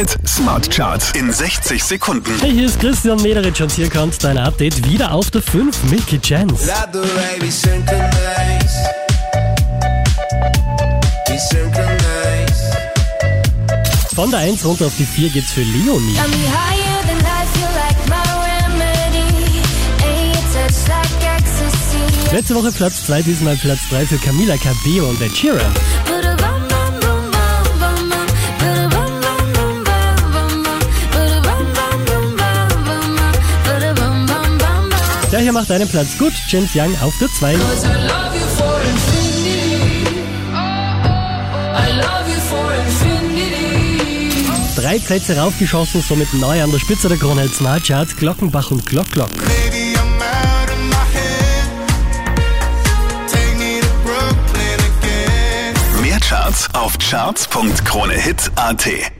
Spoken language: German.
Hit Smart Charts in 60 Sekunden. Hey, hier ist Christian Mederitsch und hier kommt dein Update wieder auf der 5, Milky Chance. Von der 1 runter auf die 4 geht's für Leonie. Letzte Woche Platz 2, diesmal Platz 3 für Camila Cabello und Ed Sheeran. Der hier macht einen Platz gut, James Young auf der 2. I love you for infinity. I love you for infinity. Drei Plätze raufgeschossen, somit neu an der Spitze der Krone Hit Smart Charts, Glockenbach und Glock Glock. Mehr Charts auf charts.kronehit.at.